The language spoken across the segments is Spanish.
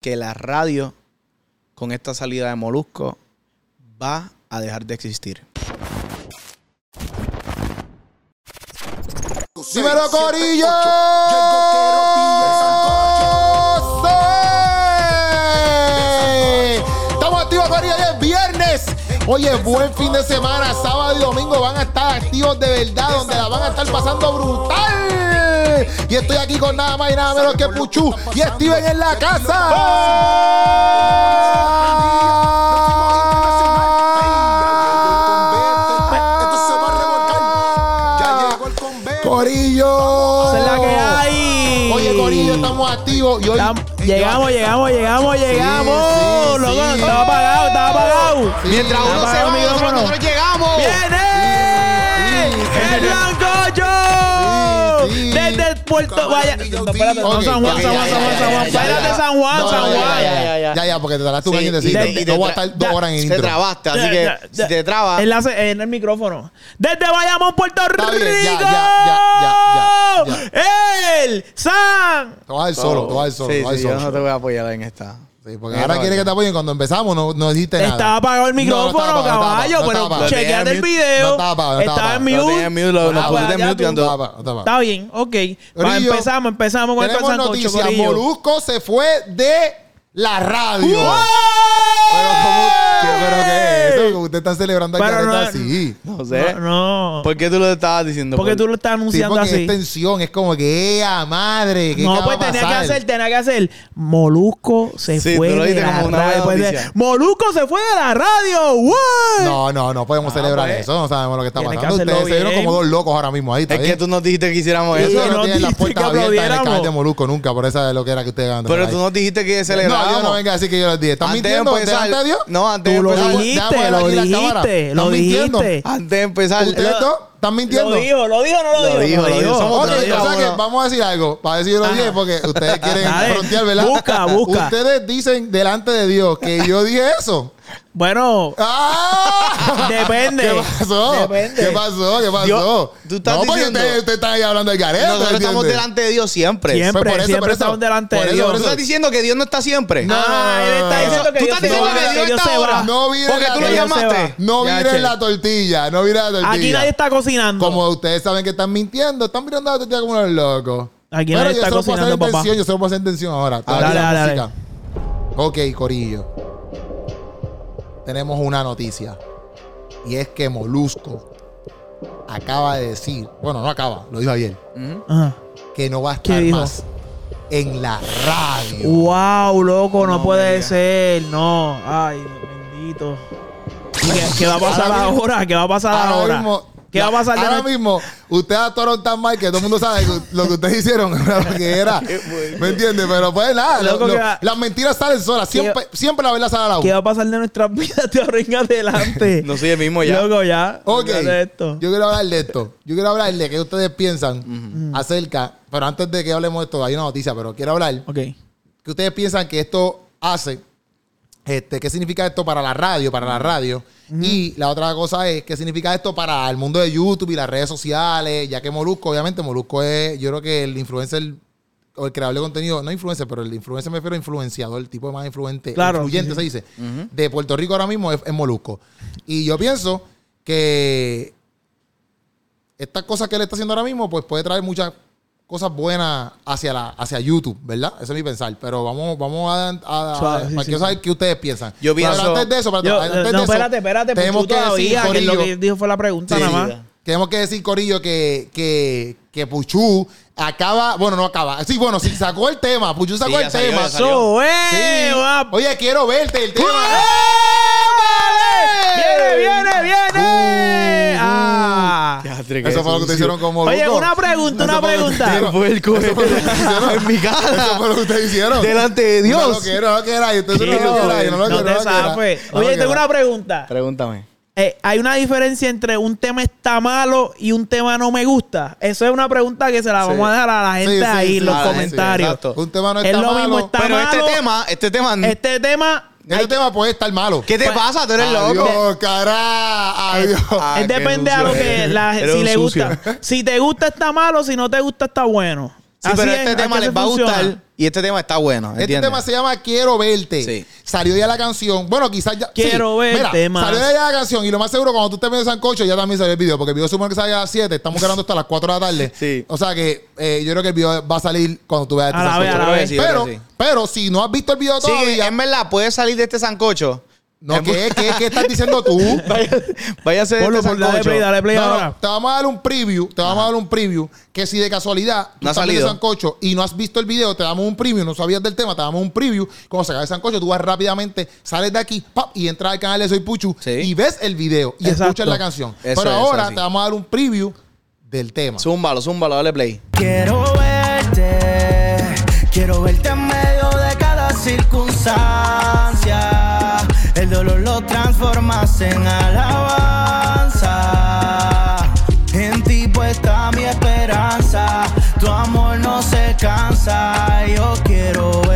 que la radio, con esta salida de Molusco, va a dejar de existir. ¡Dímelo, Corillo! Estamos activos, Corillo, hoy es viernes. Oye, buen fin de semana, sábado y domingo van a estar activos de verdad, donde la van a estar pasando brutal. Y estoy aquí con nada más y nada menos que Puchu y Steven en la casa. Corillo. Esa es la que hay. Oye, Corillo, estamos activos y hoy. Tam- Llegamos, llegamos, llegamos, llegamos. sí, Loco, sí. estaba apagado, estaba apagado. Sí. Mientras uno se va, nosotros, nosotros llegamos. ¡Viene! Sí, sí. ¡El Blancocho! Sí, sí. Desde Puerto Vaya. No, espérate, no, San Juan, San Juan, ya, San Juan, ya, San Juan. ya, ya, Espérate, ya. San Juan, San Juan. ya, ya, porque te tardaste un Sí, año y de te- y te No voy a estar dos horas en Se intro. trabaste, así que si te trabas. Enlace en el micrófono. Desde Bayamón, Puerto Rico. ya, ya, ya, ya, El San. Te vas a solo, te vas a solo, Sí, te sí, yo no te voy a apoyar en esta. Sí, porque ahora quiere que te apoyen. Cuando empezamos no, no dijiste nada. Estaba apagado el No, no micrófono, estaba apagado, no estaba caballo, no pero apagado. chequeate el video. No estaba apagado, no estaba Estaba en. Lo tenía en mute, lo, lo Ah, pusiste en ya mute tú- cuando-. Está bien, ok. Va, Corillo, empezamos, empezamos con el Tenemos sancocho, noticias. corillo. Molusco se fue de la radio. Pero ¿cómo? ¿Qué, pero qué es eso? Como usted está celebrando aquí Pero no- así. No sé. No, no. ¿Por qué tú lo estabas diciendo? Porque Por- tú lo estás Sí, anunciando porque así. es tensión. Es como que, ¡ea madre! ¿qué No, pues tenía que hacer, tenía que hacer. Molusco se Sí, fue tú lo de la como una radio. de- noticia. Molusco se fue de la radio. ¡What! No, no, no podemos celebrar pues. eso. No sabemos lo que está que pasando. hacerlo Ustedes se vieron como dos locos ahora mismo ahí. ¿está Es que bien? tú nos dijiste que hiciéramos Sí, Eso no no tienen las dijiste puertas que abiertas en el canal de Molusco nunca. Por eso es lo que era que ustedes. Pero tú nos dijiste que celebramos. No, yo no venga a decir que yo les dije. ¿Están Antes de mintiendo delante de Dios? No, antes de lo dijiste, lo dijiste, ¿Están lo dijiste. Antes de empezar. ¿Ustedes dos están mintiendo? Lo dijo, lo dijo, no lo, Lo dijo. lo dijo. Somos o sea que vamos a decir algo. Para decir lo dije, porque ustedes quieren frontear, ¿verdad? Busca, busca. Ustedes dicen delante de Dios que yo dije eso. Bueno, ¡Ah! Depende. ¿Qué pasó? Depende. ¿Qué pasó? ¿Qué pasó? Dios, tú estás no, porque diciendo- ustedes usted están ahí hablando del garete. Nosotros estamos delante de Dios siempre. Siempre, Pues por eso, siempre por eso. estamos delante de Dios. por ¿Tú estás diciendo que Dios no está siempre? No, él está diciendo que ¿Tú Dios estás diciendo que Dios que Dios está ahora? No vire Porque la tú lo llamaste. No che. la tortilla, no miren la tortilla. Aquí nadie está cocinando. Como ustedes saben que están mintiendo, están mirando la tortilla como unos locos. Aquí Pero nadie está cocinando, papá. yo se lo puedo hacer en tensión ahora. Ah, Dale, dale, dale. Ok, Corillo. Tenemos una noticia. Y es que Molusco acaba de decir, bueno, no acaba, lo dijo ayer. Ajá. que no va a ¿Qué estar dijo? más en la radio. Wow, loco, no, No puede ser. No. Ay, bendito. ¿Y qué, qué va a pasar Ahora? ¿Qué va a pasar Ahora ahora? mismo- ¿Qué va a pasar de Ahora mismo, ustedes actuaron tan mal que todo el mundo sabe que lo que ustedes hicieron era lo que era. ¿Me entiendes? Pero pues nada, lo- Loco, lo- que va- las mentiras salen solas. Siempre, siempre la verdad sale a la ¿Qué va a pasar de nuestras vidas de ahora en adelante? No soy el mismo ya. Loco, ya. Ok, esto. yo quiero hablar de esto. Yo quiero hablar de qué ustedes piensan acerca, pero antes de que hablemos de esto, hay una noticia, pero quiero hablar Ok. que ustedes piensan que esto hace, este, qué significa esto para la radio, para la radio. Y la otra cosa es qué significa esto para el mundo de YouTube y las redes sociales, ya que Molusco, obviamente, Molusco es, yo creo que el influencer o el creador de contenido, no influencer, pero el influencer me refiero a influenciador, el tipo más influente, Claro, influyente sí, se dice, de Puerto Rico ahora mismo es, es Molusco. Y yo pienso que estas cosas que él está haciendo ahora mismo, pues puede traer muchas cosas buenas hacia la hacia YouTube, ¿verdad? Ese es mi pensar. Pero vamos, vamos a, a, a- Suave, sí, para sí, que sí. saber qué ustedes piensan. Yo Pero pienso- antes de eso, Yo, antes eh, de eso, espérate, espérate. tenemos que decir, todavía, que lo Corillo, que dijo fue la pregunta Sí. nada más. tenemos que decir, Corillo, que, que, que Puchu acaba, bueno, no acaba. Sí, bueno, sí, sacó el tema. Puchu sacó el salió, tema. salió. So, eh, va- Oye, quiero verte el tema. ¡Viene, viene, viene! Uh, Eso fue lo que te hicieron como Oye, una pregunta, una pregunta. Eso fue lo que ustedes hicieron. En mi cara. Eso fue lo que ustedes hicieron. Delante de Dios. No lo quiero, no lo quiero. Y usted no lo no lo quiero, te no lo. No lo Oye, tengo una pregunta. Pregúntame. Eh, hay una diferencia entre un tema está malo y un tema no me gusta. Eso es una pregunta que se la Sí. vamos a dejar a la gente Sí, sí, ahí sí, en los comentarios. Un tema no es está lo mismo, malo. está Pero malo. este tema, este tema. Este tema Este tema puede estar malo. ¿Qué te Pues- pasa? Tú eres loco. Adiós, cara. Adiós. Ah, es qué depende a lo sucio que la, Eres si un le sucio. gusta. Si te gusta está malo, si no te gusta está bueno. Sí, pero este tema les va a gustar Y este tema está bueno. Este tema se llama Quiero verte. Sí. Salió ya la canción. Bueno, quizás ya. Quiero sí. verte Mira, más. Salió ya la canción y lo más seguro, cuando tú estés viendo Sancocho, ya también salió el video. Porque el video supone que sale a las 7. Estamos grabando hasta las 4 de la tarde. Sí. O sea que eh, yo creo que el video va a salir cuando tú veas este A la vez, Sancocho. a la vez. sí, pero, sí. pero si no has visto el video Sí, todavía. en verdad, puedes salir de este sancocho. No, Es ¿qué, qué, ¿qué estás diciendo tú? Vaya, váyase de Ponlo, este por- dale play, dale play No, no, ahora. te vamos a dar un preview, te vamos a dar un preview que si de casualidad tú No ha estás viendo salido. Sancocho y no has visto el video, te damos un preview, no sabías del tema, te damos un preview. Cuando se acabe el Sancocho, tú vas rápidamente, sales de aquí, pap, y entras al canal de Soy Puchu Sí. y ves el video y Exacto. escuchas la canción. Eso Pero es, ahora así. te vamos a dar un preview del tema. Zúmbalo, zúmbalo, dale play. Quiero verte, quiero verte en medio de cada circunstancia. Transformas en alabanza. En ti puesta mi esperanza. Tu amor no se cansa. Yo quiero.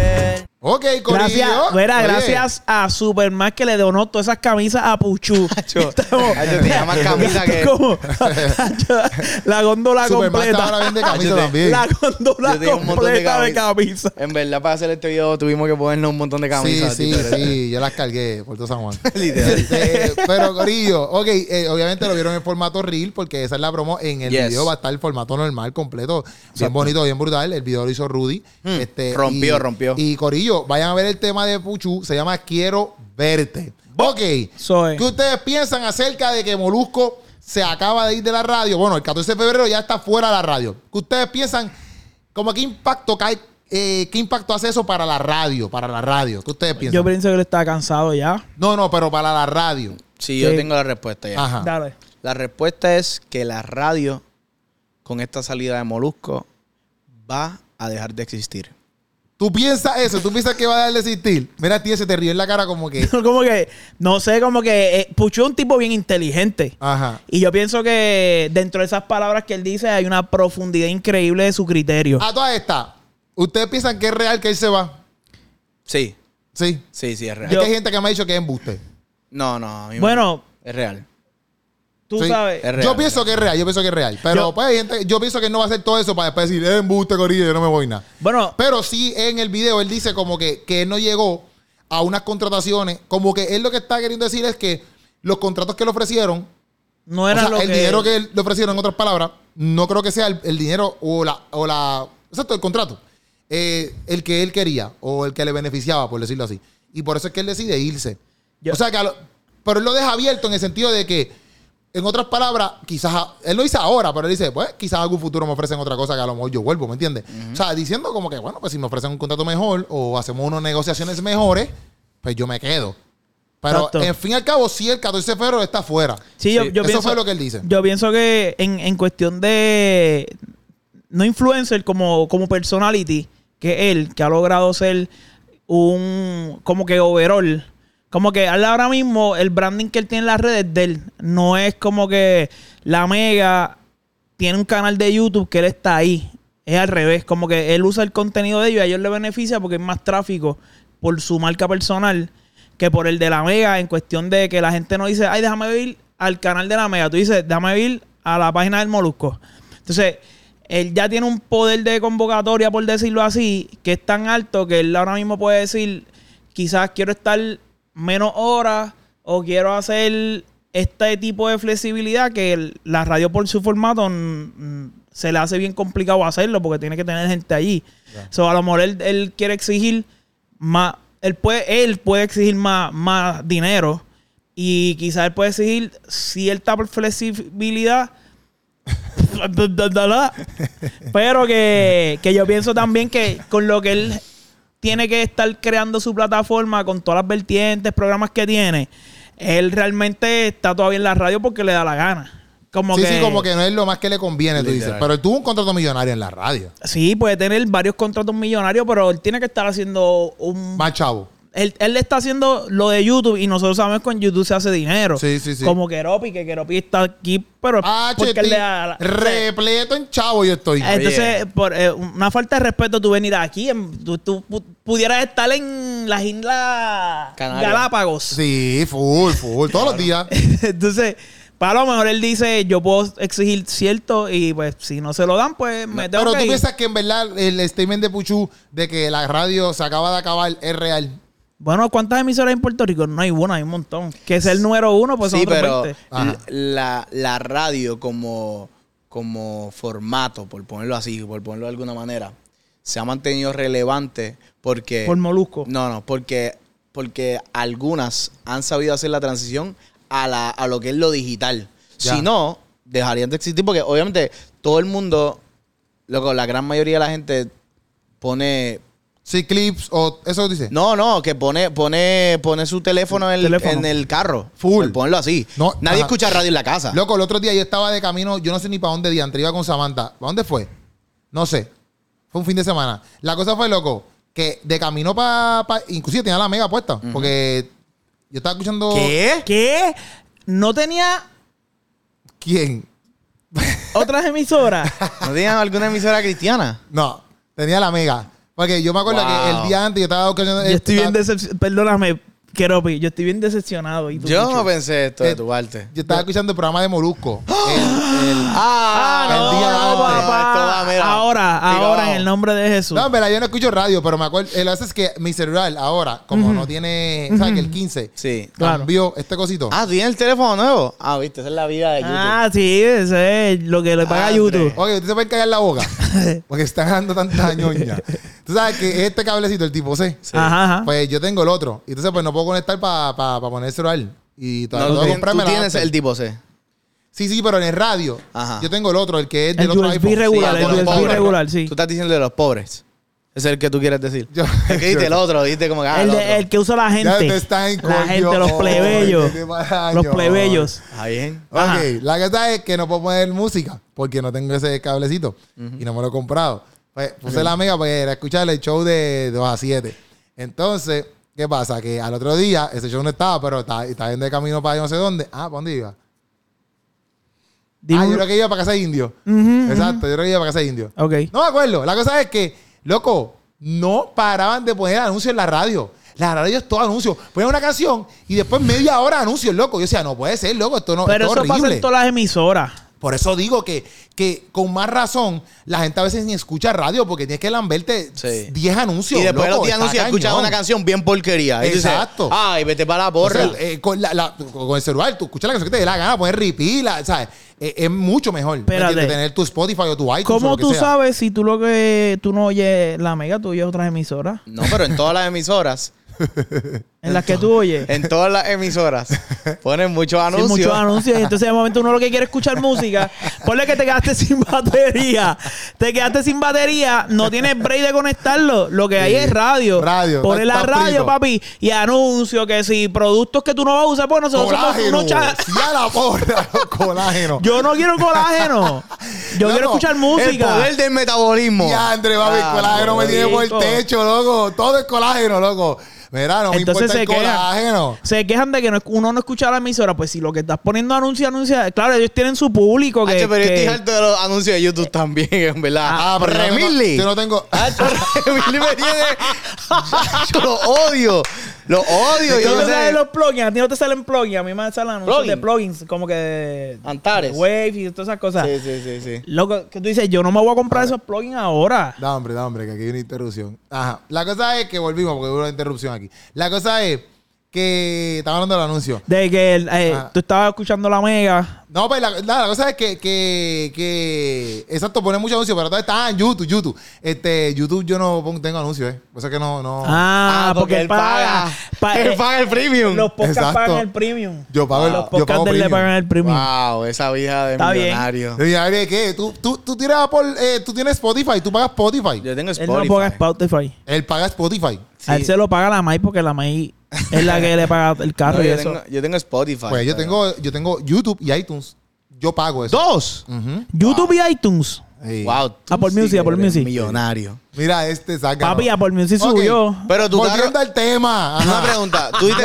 Ok, Corillo. Gracias, mira, Oye, gracias a Superman que le donó todas esas camisas a Puchu. Hacho, tenía más camisa que- la góndola Superman completa. ahora vende camisa Yo te- también. La góndola Yo completa de camisas. camisa. En verdad, para hacer este video tuvimos que ponernos un montón de Sí, camisas. sí, tío. sí, yo las cargué por todo San Juan. Literal. Este, pero Corillo, ok, eh, obviamente lo vieron en formato reel porque esa es la promo. En el Yes. video va a estar el formato normal, completo, bien Exacto. bonito, bien brutal. El video lo hizo Rudy. Hmm, Este, rompió, y- rompió. Y Corillo, vayan a ver el tema de Puchu, se llama Quiero verte. Ok, Eso es. ¿qué ustedes piensan acerca de que Molusco se acaba de ir de la radio? Bueno, el 14 de febrero ya está fuera de la radio. ¿Qué ustedes piensan? ¿Cómo qué impacto cae? eh, ¿Qué impacto hace eso para la radio? Para la radio. ¿Qué ustedes piensan? Yo pienso que él está cansado ya. No, no, pero para la radio. Sí, yo Sí. tengo la respuesta ya. Ajá. Dale. La respuesta es que la radio, con esta salida de Molusco, va a dejar de existir. Tú piensas eso, tú piensas que va a dejar de existir. Mira, tío, se te ríe en la cara como que. como que, no sé, como que eh, Puchu es un tipo bien inteligente. Ajá. Y yo pienso que dentro de esas palabras que él dice hay una profundidad increíble de su criterio. A todas estas, ¿ustedes piensan que es real que él se va? Sí, Sí. sí, sí, es real. Es Yo- que hay gente que me ha dicho que es embuste. No, no. a mí me- Bueno. Es real. Tú Sí. sabes. Es real, yo pienso real. que es real, yo pienso que es real. Pero Yo- pues hay gente, yo pienso que él no va a hacer todo eso para después decir, es embuste, corillo, yo no me voy nada. Bueno, Pero sí en el video él dice como que, que él no llegó a unas contrataciones. Como que él lo que está queriendo decir es que los contratos que le ofrecieron no O era sea, lo el que... dinero que le ofrecieron, en otras palabras, no creo que sea el, el dinero o la, o la. Exacto, el contrato. eh, el que él quería o el que le beneficiaba, por decirlo así. Y por eso es que él decide irse. Yo- o sea, que lo- pero él lo deja abierto en el sentido de que, en otras palabras, quizás, él lo dice ahora, pero él dice, pues quizás algún futuro me ofrecen otra cosa que a lo mejor yo vuelvo, ¿me entiendes? O sea, diciendo como que, bueno, pues si me ofrecen un contrato mejor o hacemos unas negociaciones mejores, pues yo me quedo. Pero, Exacto. en fin y al cabo, sí, el 14 de febrero está fuera. Sí, yo, Sí, yo Eso pienso, fue lo que él dice. Yo pienso que en, en cuestión de no influencer como, como personality, que él, que ha logrado ser un como que overall. Como que ahora mismo, el branding que él tiene en las redes de él, no es como que la mega tiene un canal de YouTube que él está ahí. Es al revés, como que él usa el contenido de ellos y a ellos le beneficia porque es más tráfico por su marca personal que por el de la Mega en cuestión de que la gente no dice, ay, déjame ir al canal de la Mega. Tú dices, déjame ir a la página del Molusco. Entonces, él ya tiene un poder de convocatoria, por decirlo así, que es tan alto que él ahora mismo puede decir, quizás quiero estar menos horas o quiero hacer este tipo de flexibilidad que el- la radio por su formato se le hace bien complicado hacerlo porque tiene que tener gente allí. So, a lo mejor él, él quiere exigir más, él puede, él puede exigir más, más dinero y quizás él puede exigir cierta flexibilidad. Pero que, que yo pienso también que con lo que él tiene que estar creando su plataforma con todas las vertientes, programas que tiene, él realmente está todavía en la radio porque le da la gana. Como sí, que, sí, como que no es lo más que le conviene, tú dices. Pero él tuvo un contrato millonario en la radio. Sí, puede tener varios contratos millonarios, pero él tiene que estar haciendo un Más chavo. Él, él está haciendo lo de YouTube y nosotros sabemos que con YouTube se hace dinero. Sí, sí, sí. Como Keropi, que Keropi está aquí, pero Ah, porque él le da la- repleto en chavo yo estoy. Entonces, por eh, una falta de respeto tú venir aquí, en- tú, tú pu- pudieras estar en las islas Canarias. Galápagos. Sí, full, full, todos los días. Entonces, Pues a lo mejor él dice, yo puedo exigir cierto y pues si no se lo dan, pues me tengo Pero que tú ir. piensas que en verdad el statement de Puchu de que la radio se acaba de acabar es real. Bueno, ¿cuántas emisoras hay en Puerto Rico? No hay una, hay un montón. Que es el número uno, pues son sí, otros pero 20. Ajá. la, la radio como, como formato, por ponerlo así, por ponerlo de alguna manera, se ha mantenido relevante porque... Por Molusco. No, no, porque, porque algunas han sabido hacer la transición a, la, a lo que es lo digital. Ya. Si no, dejarían de existir porque obviamente todo el mundo, loco, la gran mayoría de la gente pone... Sí, clips o eso dice. No, no, que pone, pone, pone su teléfono en el, Teléfono. en el carro. Full. Por ponerlo así. No, Nadie ajá. escucha radio en la casa. Loco, el otro día yo estaba de camino, yo no sé ni para dónde diantre, iba con Samantha. ¿Para dónde fue? No sé. Fue un fin de semana. La cosa fue, loco, que de camino para... inclusive tenía la mega puesta. Porque yo estaba escuchando... ¿Qué? ¿Qué? ¿No tenía ¿Quién? otras emisoras? ¿No tenían alguna emisora cristiana? No, tenía la mega. Porque yo me acuerdo que el día antes yo estaba escuchando... yo estoy bien decepcionado. Perdóname, Keropi, yo estoy bien decepcionado. ¿Y tú, Yo no pensé esto de Eh, tu parte. Yo estaba escuchando el programa de Molusco. El- el- Ah, el día antes. papá. Esto va, mira. ahora, ahora, en el nombre de Jesús. No, en verdad, yo no escucho radio, pero me acuerdo. Lo que pasa es que mi celular ahora, como no tiene. ¿Sabes que el 15 Sí. Claro. cambió este cosito? Ah, ¿tú tienes el teléfono nuevo? Ah, viste, esa es la vida de YouTube. ah, sí, ese es lo que le paga Ah, YouTube. Oye, usted se puede callar la boca. porque están dando tanta ñoña. Tú sabes que este cablecito, el tipo C. Sí. Ajá, ajá. Pues yo tengo el otro. Y entonces, pues no puedo conectar para poner el celular. Y No, todavía que tienes, comprarme tú la tienes Apple. el tipo C. Sí, sí, pero en el radio. Ajá. Yo tengo el otro, el que es del el otro USB iPhone. regular, Sí, el USB pobres. regular, sí. Tú estás diciendo de los pobres. Ese es el que tú quieres decir. Yo- es que dijiste el otro, dijiste como que ah, el, el, de- otro. el que usa la Ya gente. te están en la coño. gente, los plebeyos. qué mal los año. plebeyos. Ah, bien. Ok, Ajá. la cosa es que no puedo poner música porque no tengo ese cablecito y no me lo he comprado. Pues puse la mega para escuchar el show de 2 a 7. Entonces, ¿qué pasa? Que al otro día ese show no estaba, pero estaba, estaba yendo de camino para yo no sé dónde. Ah, ¿para dónde iba? Ah, yo creo que iba para casa de indio. Exacto, yo creo que iba para casa de indio. Ok. No me acuerdo. La cosa es que, loco, no paraban de poner anuncios en la radio. La radio es todo anuncio. Ponen una canción y después media hora anuncios, loco. Yo decía, no puede ser, loco, esto no Pero esto eso es pasa horrible. en todas las emisoras. Por eso digo que, que con más razón la gente a veces ni escucha radio porque tienes que lamberte Sí. 10 anuncios. y después de loco, los 10 está anuncios escuchas una canción bien porquería. Exacto. Ay, vete para la O porra. sea, eh, con, la- la- con el celular, tú escuchas la canción que te dé la gana, poner repeat, la- ¿sabes? Eh, es mucho mejor ¿me Espérate. entiendes? tener tu Spotify o tu iTunes. o ¿Cómo lo que tú sea. sabes si tú lo que tú no oyes la mega, tú oyes otras emisoras? no, pero en todas las emisoras, En las que tú oyes. en todas las emisoras, ponen muchos Sí, anuncios. muchos anuncios. Y entonces de momento uno lo que quiere es escuchar música. Ponle que te quedaste sin batería. Te quedaste sin batería. No tienes break de conectarlo. Lo que hay Sí. es radio. Radio. Pones la radio, frito. papi. Y anuncios que si productos que tú no vas a usar, pues nosotros somos Colágeno. unos cha- Sí, a la porra, colágeno. Yo no quiero colágeno. Yo quiero escuchar El música. poder del metabolismo. Y André, papi, el Ah, colágeno me tiene por el techo, loco. Todo es colágeno, loco. Mira, no me Entonces importa se quejan. Se quejan de que no- uno no escucha la emisora. Pues si lo que estás poniendo anuncia, anuncia. Claro, ellos tienen su público. Que, pero yo que- estoy harto de los anuncios de YouTube también, en verdad. Ah, pero yo no tengo- Remilly. yo no tengo- Remilly me tiene... Hacho, lo odio. Lo odio. ¿Tú Yo no no sabes sé. los plugins? A ti no te salen plugins. A mí me salen anuncios ¿Plugin? de plugins. Como que de Antares. Wave y todas esas cosas. Sí, sí, sí, sí. Loco, que tú dices, yo no me voy a comprar esos plugins ahora. Da hombre, da hombre, que aquí hay una interrupción. Ajá. La cosa es que volvimos porque hubo una interrupción aquí. La cosa es que estaba hablando del anuncio. De que eh, Ah. tú estabas escuchando la mega. No, pues la, cosa es que, que, que exacto, pone muchos anuncios, pero todo está en YouTube, YouTube. Este, YouTube yo no pongo- tengo anuncios, eh. Por eso es que no, no. Ah, porque, él paga. pa- él eh, paga el premium. Los podcasts Exacto. pagan el premium. Yo pago el- Los podcasts de él le pagan el premium. Wow, esa vida de Está bien. millonario. Y a ver, ¿qué? ¿Tú, tú, tú tienes por, eh, tú tienes Spotify, tú pagas Spotify. Yo tengo Él Spotify. no paga Spotify. Él paga Spotify. A él se lo paga la May porque la May es la que le paga el carro No, y yo, eso. tengo, yo tengo Spotify. Pues yo pero- tengo, yo tengo YouTube y iTunes. Yo pago eso. ¿Dos? YouTube y iTunes. Sí. Wow. Apple sí Music, Apple eres Music. Millonario. Mira, este saca. Papi, Apple Music Ok. subió. Pero tu Volviendo al tema. Una pregunta. Tú dices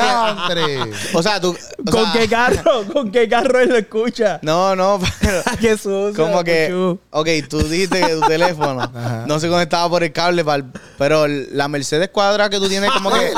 que-. O sea, tú. o ¿Con sea, qué carro? ¿Con qué carro él lo escucha? No, no, pero. qué sucio. Como que, Puchu. ok, tú dijiste que tu teléfono no se conectaba por el cable, pa'l- pero la Mercedes cuadra que tú tienes como que... Eh,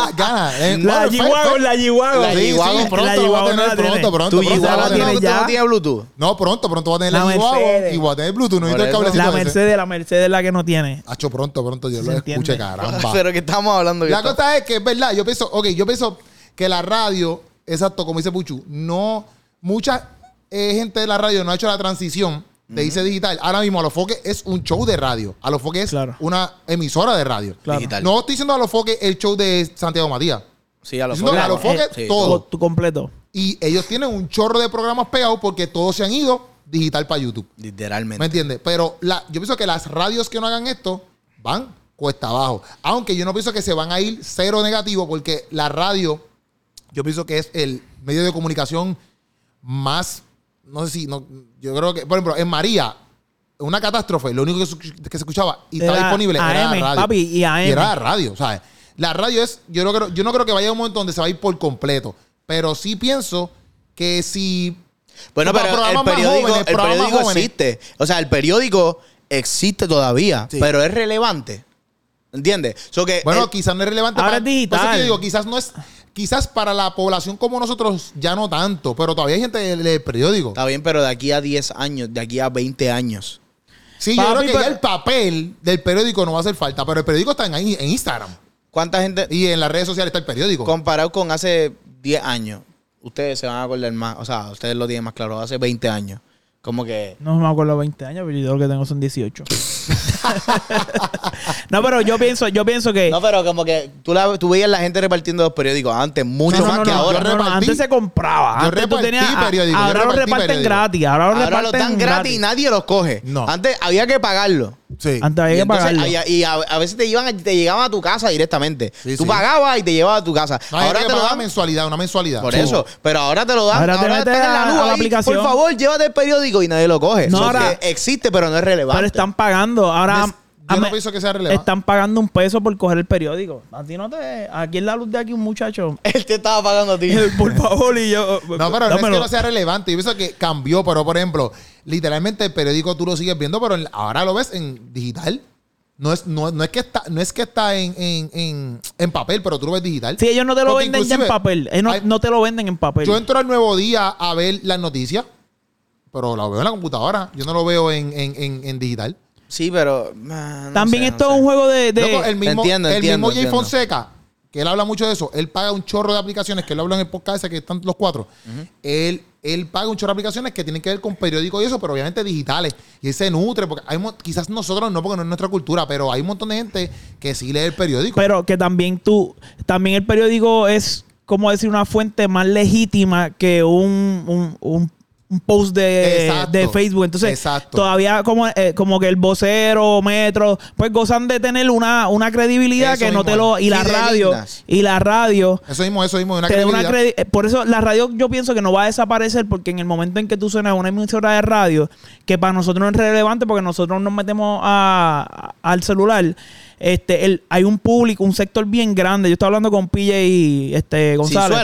eh. La Bueno, G-Wagon, fe- la G-Wagon. La Sí, sí, G-Wagon, pronto la lo va a G-Wagon tener, la tiene. pronto, pronto, Tu pronto G-Wagon a la tiene no, ya. no tiene Bluetooth. No, pronto, pronto va a tener la, La G-Wagon Mercedes. y va a tener Bluetooth. No Por necesito el eso. cablecito La ese. Mercedes, la Mercedes es la que no tiene. Hacho, pronto, pronto yo lo escuche, caramba. Pero que estamos hablando que La esto- cosa es que es verdad. Yo pienso, ok, yo pienso que la radio, exacto, como dice Puchu, no, mucha eh, gente de la radio no ha hecho la transición de irse digital. Ahora mismo Alofoque es un show de radio. Alofoque es Claro. una emisora de radio. Claro. Digital. No estoy diciendo Alofoque el show de Santiago Matías. Sí, a lo Diciendo que a mejor. los foques Sí. todo. Tu completo. Y ellos tienen un chorro de programas pegados porque todos se han ido digital para YouTube. Literalmente. ¿Me entiendes? Pero la, yo pienso que las radios que no hagan esto van cuesta abajo. Aunque yo no pienso que se van a ir cero negativo porque la radio, yo pienso que es el medio de comunicación más, no sé si, no, yo creo que, por ejemplo, en María, una catástrofe, lo único que, se escuchaba y estaba Era disponible era la radio. papi, y AM. era la radio, ¿sabes? La radio es, yo no, creo, yo no creo que vaya a un momento donde se va a ir por completo, pero sí pienso que si Bueno, Para pero el programas más periódico, jóvenes, el periódico jóvenes. existe. O sea, el periódico existe todavía, Sí. pero es relevante. ¿Entiendes? So que Bueno, el- quizás no es relevante Ahora para es digital. por eso que digo, quizás no es quizás para la población como nosotros ya no tanto, pero todavía hay gente del, del periódico. está bien, pero de aquí a 10 años, de aquí a 20 años. Sí, yo creo que pero- ya el papel del periódico no va a hacer falta, pero el periódico está en, en Instagram ¿Cuánta gente, y en las redes sociales está el periódico. comparado con hace 10 años, ustedes se van a acordar más, o sea, ustedes lo tienen más claro, hace 20 años. Como que... No me acuerdo 20 años, pero yo lo que tengo son 18. no, pero yo pienso, yo pienso que. No, pero como que tú, la, tú veías la gente repartiendo los periódicos antes, mucho No, no, más no, que ahora. repartí- antes se compraba. yo Antes tú tenías. a- periódicos, Ahora los repartí reparten gratis. Ahora los Ahora lo reparten dan gratis y nadie los coge. Antes había que pagarlo. Sí. Antes había Y que entonces, pagarlo. a, y a- a veces te, iban, a- te llegaban a tu casa directamente. Sí, Tú sí. pagabas y te llevaba a tu casa. No, ahora que te lo dan mensualidad, una mensualidad. por Sí. eso. Pero ahora te lo dan. Ahora Ahora, te metes está en la a- luz a la ahí. aplicación. Por favor, llévate el periódico y nadie lo coge. No, So ahora- existe, pero no es relevante. Pero están pagando. Ahora. Yo no me- pienso que sea relevante. Están pagando un peso por coger el periódico. A ti no te. Aquí en la luz de aquí un muchacho. Él te estaba pagando a ti. por favor, y yo. No, pero no es que no sea relevante. Yo pienso que cambió, pero por ejemplo, literalmente el periódico tú lo sigues viendo, pero en- ahora lo ves en digital. No es, no, no es que está, no es que está en, en, en, en papel, pero tú lo ves digital. Sí, ellos no te lo Porque venden ya en papel. Ellos no, hay- no te lo venden en papel. Yo entro al nuevo día a ver las noticias, pero lo veo en la computadora. Yo no lo veo en, en, en, en digital. Sí, pero. ah, no También sé, no esto es sé. un juego de. de- Loco, el mismo, Entiendo, el entiendo, mismo Jay entiendo. Fonseca, que él habla mucho de eso, él paga un chorro de aplicaciones, que él habla en el podcast ese que están los cuatro. él, él paga un chorro de aplicaciones que tienen que ver con periódicos y eso, pero obviamente digitales. Y él se nutre, porque hay mo- quizás nosotros no, porque no es nuestra cultura, pero hay un montón de gente que sí lee el periódico. Pero que también tú, también el periódico es, como decir, una fuente más legítima que un, un, un- un post de, Exacto. de Facebook. Entonces, Exacto. todavía como, eh, como que el vocero, metro, pues gozan de tener una, una credibilidad Eso que no te lo. Y la radio, y la radio. eso mismo, eso mismo, una credibilidad. credi- por eso la radio yo pienso que no va a desaparecer porque en el momento en que tú suenas una emisora de radio que para nosotros no es relevante porque nosotros nos metemos a- a- al celular este el, hay un público un sector bien grande yo estaba hablando con PJ y este González.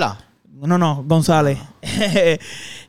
No no González.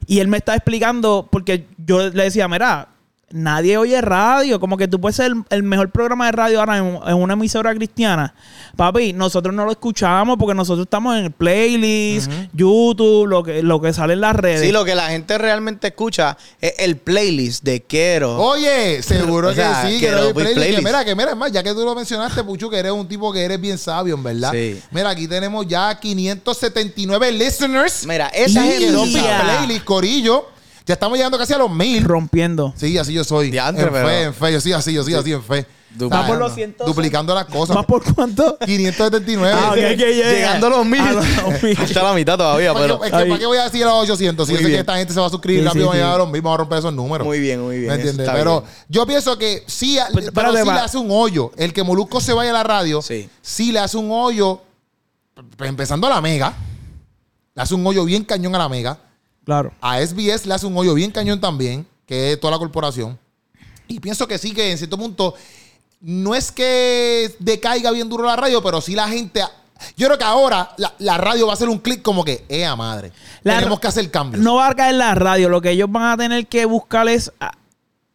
Y él me está explicando porque yo le decía mira Nadie oye radio, como que tú puedes ser el, el mejor programa de radio ahora en, en una emisora cristiana. Papi, nosotros no lo escuchamos porque nosotros estamos en el playlist, YouTube, lo que, lo que sale en las redes. Sí, lo que la gente realmente escucha es el playlist de Quero. Oye, seguro O sea, que sí, que playlist. Que playlist. mira, que mira, es más, ya que tú lo mencionaste, Puchu, que eres un tipo que eres bien sabio, en verdad. Sí. Mira, aquí tenemos ya 579 listeners. Mira, esa que gente. playlist, Corillo. Ya estamos llegando casi a los mil. rompiendo. Sí, así yo soy. Diantre, en pero- fe, en fe. Yo sí, así, yo sí, así, en fe. Duplicando. Va por los cientos. Duplicando las cosas. ¿Más por cuánto? 579. Ah, ok, ok, yeah. Llegando a los mil. A los mil. Está la mitad todavía, ¿Para pero. qué, es que, Ahí. ¿Para qué voy a decir a los 800? Si Muy yo sé que bien. esta gente se va a suscribir Sí, rápido, sí, van a llegar sí. a los mismos, vamos a romper esos números. Muy bien, muy bien. ¿Me eso entiendes? está Pero bien. yo pienso que sí, Pero, pero espérate, sí va. le hace un hoyo. El que Molusco se vaya a la radio, Sí. sí, le hace un hoyo, p- empezando a la Mega, le hace un hoyo bien cañón a la Mega. Claro. A SBS le hace un hoyo bien cañón también, que es toda la corporación. Y pienso que sí, que en cierto punto no es que decaiga bien duro la radio, pero sí la gente. Yo creo que ahora la, la radio va a hacer un clic como que, ¡eh, madre! La Tenemos que hacer cambios. No va a caer la radio. Lo que ellos van a tener que buscar es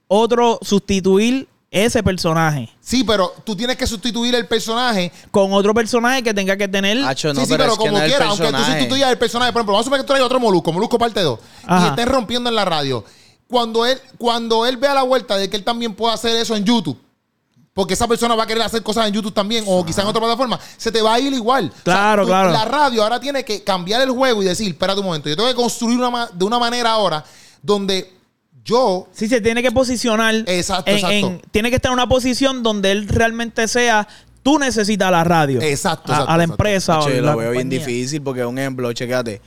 otro, sustituir ese personaje Sí, pero tú tienes que sustituir el personaje. con otro personaje que tenga que tener. Hacho, no, sí, sí, pero, pero, es que como no quiera, aunque tú personaje. sustituyas el personaje. Por ejemplo, vamos a suponer que tú traes otro Molusco, Molusco parte 2, y Ajá. estés rompiendo en la radio. Cuando él, cuando él vea la vuelta de que él también puede hacer eso en YouTube, porque esa persona va a querer hacer cosas en YouTube también, o quizás en otra plataforma, se te va a ir igual. Claro, tú- claro. La radio ahora tiene que cambiar el juego y decir, espérate un momento, yo tengo que construir una de una manera ahora donde yo Sí, se tiene que posicionar. Exacto, en- exacto. en- tiene que estar en una posición donde él realmente sea. Tú necesitas la radio. Exacto, A, exacto, a la exacto. empresa. o Hacho, yo la lo veo bien difícil porque, un ejemplo, chequéate.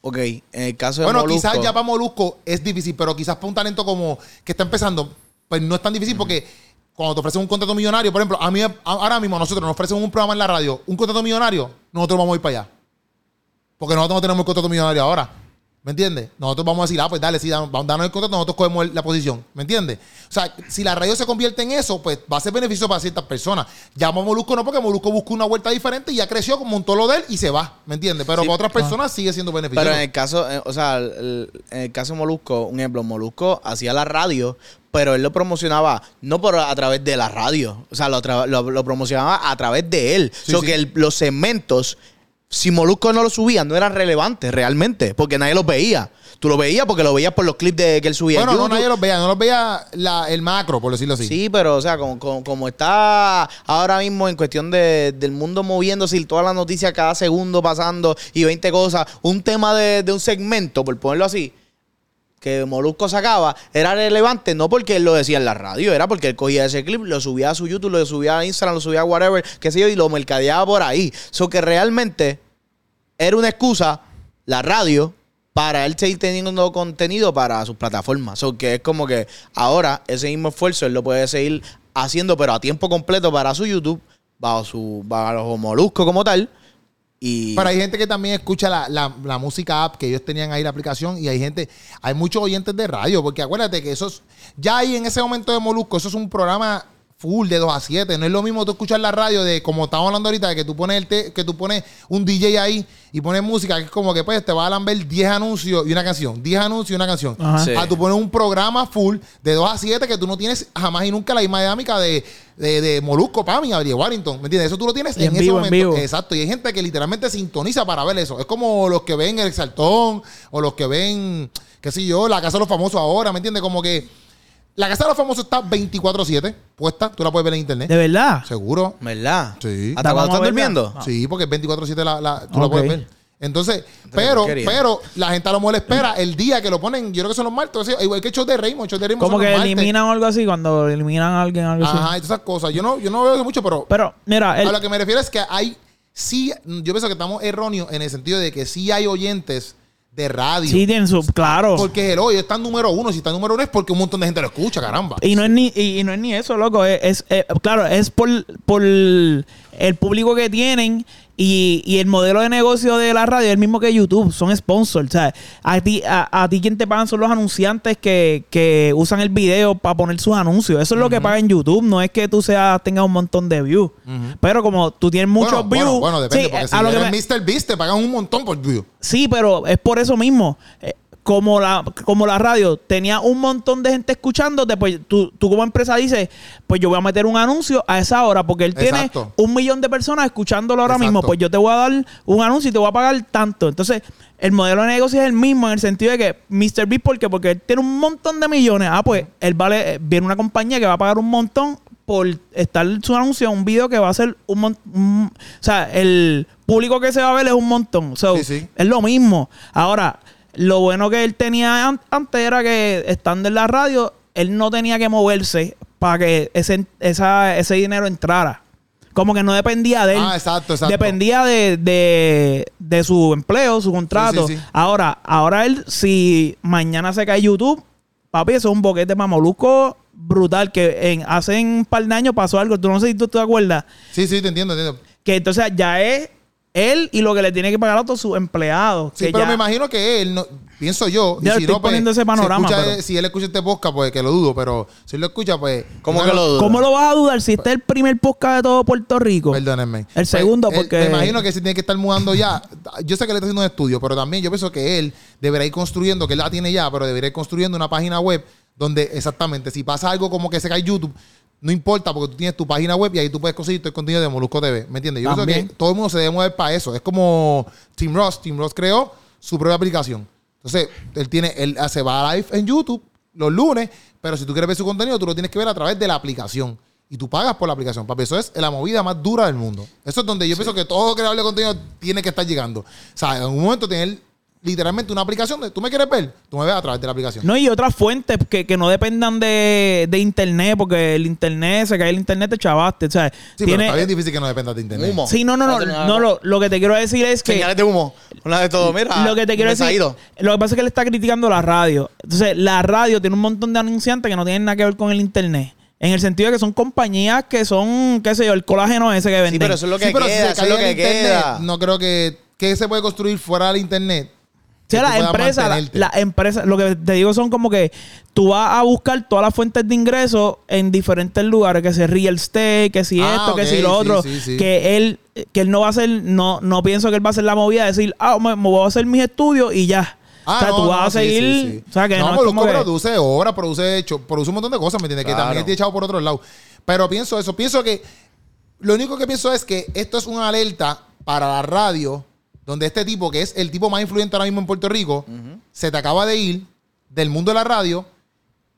Ok, en el caso de Bueno, Molusco, quizás ya para Molusco es difícil, pero quizás para un talento como que está empezando, pues no es tan difícil porque cuando te ofrecen un contrato millonario, por ejemplo, a mí a- ahora mismo nosotros nos ofrecen un programa en la radio, un contrato millonario, nosotros vamos a ir para allá. Porque nosotros no tenemos el contrato millonario ahora. ¿Me entiendes? Nosotros vamos a decir, ah, pues dale, sí, dan- vamos- danos el contrato, nosotros cogemos la posición. ¿Me entiendes? O sea, si la radio se convierte en eso, pues va a ser beneficio para ciertas personas. Ya Molusco no, porque Molusco buscó una vuelta diferente y ya creció, montó lo de él y se va. ¿Me entiendes? Pero Sí. para otras personas sigue siendo beneficioso. Pero en el caso, eh, o sea, en el caso de Molusco, un ejemplo, Molusco hacía la radio, pero él lo promocionaba no por a través de la radio, o sea, lo, lo- lo promocionaba a través de él. Sí, so sí. que el- los segmentos, si Molusco no lo subía, no eran relevantes realmente, porque nadie los veía. Tú lo veías porque lo veías por los clips de que él subía. en Bueno, no nadie los veía, no los veía la- el macro, por decirlo así. Sí, pero o sea, como, como, como está ahora mismo en cuestión de, del mundo moviéndose y todas las noticias cada segundo pasando y 20 cosas, un tema de, de un segmento, por ponerlo así, que Molusco sacaba, era relevante no porque él lo decía en la radio, era porque él cogía ese clip, lo subía a su YouTube, lo subía a Instagram, lo subía a whatever, qué sé yo, y lo mercadeaba por ahí. So que realmente era una excusa, la radio, para él seguir teniendo contenido para sus plataformas. So que es como que ahora ese mismo esfuerzo él lo puede seguir haciendo, pero a tiempo completo para su YouTube, bajo su bajo Molusco como tal. Y Pero hay gente que también escucha la, la- la música app que ellos tenían ahí la aplicación y hay gente, hay muchos oyentes de radio, porque acuérdate que eso es, ya ahí en ese momento de Molusco, eso es un programa full de 2 a 7, no es lo mismo tú escuchar la radio de como estamos hablando ahorita, de que tú pones el te- que tú pones un DJ ahí y pones música, que es como que pues te va a ver 10 anuncios y una canción, 10 anuncios y una canción. Ajá. Sí. A tú pones un programa full de 2 a 7 que tú no tienes jamás y nunca la misma dinámica de, de, de Molusco, Pami, Gabriel Warrington, ¿me entiendes? Eso tú lo tienes en, ese vivo, en momento. vivo. Exacto, y hay gente que literalmente sintoniza para ver eso. Es como los que ven El Saltón o los que ven, qué sé yo, La Casa de los Famosos ahora, ¿me entiendes? Como que La Casa de los Famosos está 24-7 puesta, tú la puedes ver en internet. De verdad. Seguro. ¿verdad? Sí. ¿Hasta cuando verla. durmiendo? Ah. Sí, porque 24-7 la, la- tú la Ok. puedes ver. Entonces, pero, pero la gente a lo mejor espera el día que lo ponen, yo creo que son los martes, igual que show de Raymond, show de Raymond Como que los eliminan o algo así cuando eliminan a alguien, algo así. Ajá, todas esas cosas. Yo no, yo no veo eso mucho, pero Pero, mira, el- a lo que me refiero es que hay, sí, yo pienso que estamos erróneos en el sentido de que sí hay oyentes de radio. sí tienen su. Claro. Porque el hoy está en número uno. Si está en número uno es porque un montón de gente lo escucha, caramba. Y no es ni, y, y no es ni eso, loco. Es, es- eh, claro, es por, por el público que tienen y, y el modelo de negocio de la radio es el mismo que YouTube. Son sponsors. O sea, a ti, a, a ti quien te pagan son los anunciantes que, que usan el video para poner sus anuncios. Eso es lo que paga en YouTube. No es que tú seas, tengas un montón de views. Pero como tú tienes muchos bueno, views. Bueno, bueno, depende, sí, porque si a lo que me- Mr. Beast te pagan un montón por view. Sí, pero es por eso mismo. Eh, como la, como la radio tenía un montón de gente escuchándote, pues tú, tú como empresa dices, pues yo voy a meter un anuncio a esa hora, porque él Exacto. tiene un millón de personas escuchándolo ahora Exacto. mismo, pues yo te voy a dar un anuncio y te voy a pagar tanto. Entonces, el modelo de negocio es el mismo en el sentido de que Mr. Beast, ¿por qué? Porque él tiene un montón de millones. Ah, pues él vale, eh, viene una compañía que va a pagar un montón por estar su anuncio un video que va a ser un montón. O sea, el público que se va a ver es un montón. So, Sí, sí. Es lo mismo. Ahora, lo bueno que él tenía an- antes era que estando en la radio, él no tenía que moverse para que ese, esa- ese dinero entrara. Como que no dependía de él. Ah, exacto, exacto. Dependía de, de, de su empleo, su contrato. Sí, sí, sí. Ahora, ahora él, si mañana se cae YouTube, papi, eso es un boquete para Molusco brutal. Que en, hace un par de años pasó algo. Tú no sé si tú te acuerdas. Sí, sí, te entiendo, entiendo. Que entonces ya es él y lo que le tiene que pagar a todos sus empleados. Sí, que pero ya- me imagino que él, no, pienso yo. Ya estoy poniendo ese panorama, Si, escucha- pero- si él escucha este podcast, pues que lo dudo, pero si él lo escucha, pues. ¿Cómo que lo lo vas a dudar si este es el primer podcast de todo Puerto Rico? Perdónenme. El Pues, segundo, él- porque- Me imagino que se tiene que estar mudando ya. Yo sé que le está haciendo un estudio, pero también yo pienso que él deberá ir construyendo, que él la tiene ya, pero debería ir construyendo una página web donde exactamente, si pasa algo como que se cae YouTube, no importa porque tú tienes tu página web y ahí tú puedes conseguir todo el contenido de Molusco TV. ¿Me entiendes? Yo pienso También. que todo el mundo se debe mover para eso. Es como Tim Ross. Tim Ross creó su propia aplicación. Entonces, él tiene, él se va a live en YouTube los lunes, pero si tú quieres ver su contenido, tú lo tienes que ver a través de la aplicación. Y tú pagas por la aplicación, papi. Eso es la movida más dura del mundo. Eso es donde yo pienso que todo creador de contenido tiene que estar llegando. O sea, en un momento tener literalmente una aplicación de tú me quieres ver, tú me ves a través de la aplicación. No, y otras fuentes que, que no dependan de, de internet, porque el internet, se cae el internet, te chavaste. O sea, sí, pero tiene. está bien difícil que no dependas de internet. Humo. Sí, no, no, no. No lo, lo que te quiero decir es que. Señales de humo. Una de todo, mira. Lo que te quiero decir, lo que pasa es que él está criticando la radio. Entonces, la radio tiene un montón de anunciantes que no tienen nada que ver con el internet. En el sentido de que son compañías que son, qué sé yo, el colágeno ese que venden. Sí, pero eso es lo que Sí, pero si queda. se Eso es lo que internet, queda. no creo que, que se puede construir fuera del internet. O sea, la- mantenerte. las empresas, lo que te digo son como que tú vas a buscar todas las fuentes de ingresos en diferentes lugares, que si real estate, que si Ah, esto, que si lo sí, otro, sí, sí. que él, que él no va a hacer, no, no pienso que él va a hacer la movida de decir, ah, me, me voy a hacer mis estudios y ya. Ah, o sea, no, tú no, vas a seguir, sí, sí. o sea, que no, es como que- produce obra, produce hecho, produce un montón de cosas, ¿me entiendes? Que también tiene echado por otro lado. Pero pienso eso, pienso que lo único que pienso es que esto es una alerta para la radio, donde este tipo, que es el tipo más influyente ahora mismo en Puerto Rico, se te acaba de ir del mundo de la radio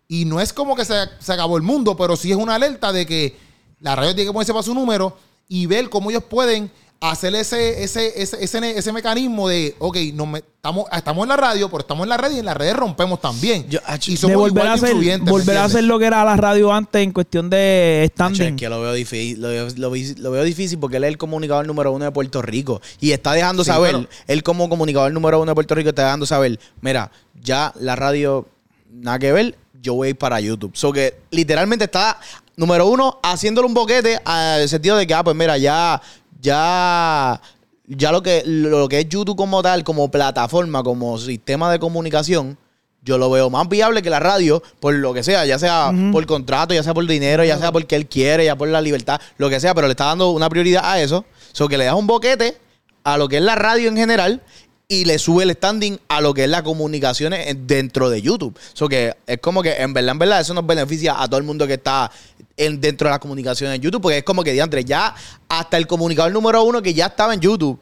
y no es como que se, se acabó el mundo, pero sí es una alerta de que la radio tiene que ponerse para su número y ver cómo ellos pueden hacer ese, ese, ese, ese, ese mecanismo de, ok, nos me- estamos, estamos en la radio, pero estamos en la red y en las redes rompemos también. Yo- ah, y somos volver igual a hacer, influyentes, ¿me volver a hacer lo que era la radio antes en cuestión de standing. es que lo veo difícil, lo veo, lo veo difícil porque él es el comunicador número uno de Puerto Rico y está dejando Sí, saber, él como comunicador número uno de Puerto Rico está dejando saber, mira, ya la radio nada que ver, yo voy a ir para YouTube. So que literalmente está número uno haciéndole un boquete al sentido de que, ah, pues mira, ya, ya, ya lo que, lo que es YouTube como tal, como plataforma, como sistema de comunicación, yo lo veo más viable que la radio, por lo que sea, ya sea por contrato, ya sea por dinero, ya sea porque él quiere, ya por la libertad, lo que sea, pero le está dando una prioridad a eso. So que le da un boquete a lo que es la radio en general y le sube el standing a lo que es la comunicación en- dentro de YouTube. So que es como que en verdad, en verdad, eso nos beneficia a todo el mundo que está en, dentro de las comunicaciones en YouTube, porque es como que diantre, ya hasta el comunicador número uno que ya estaba en YouTube,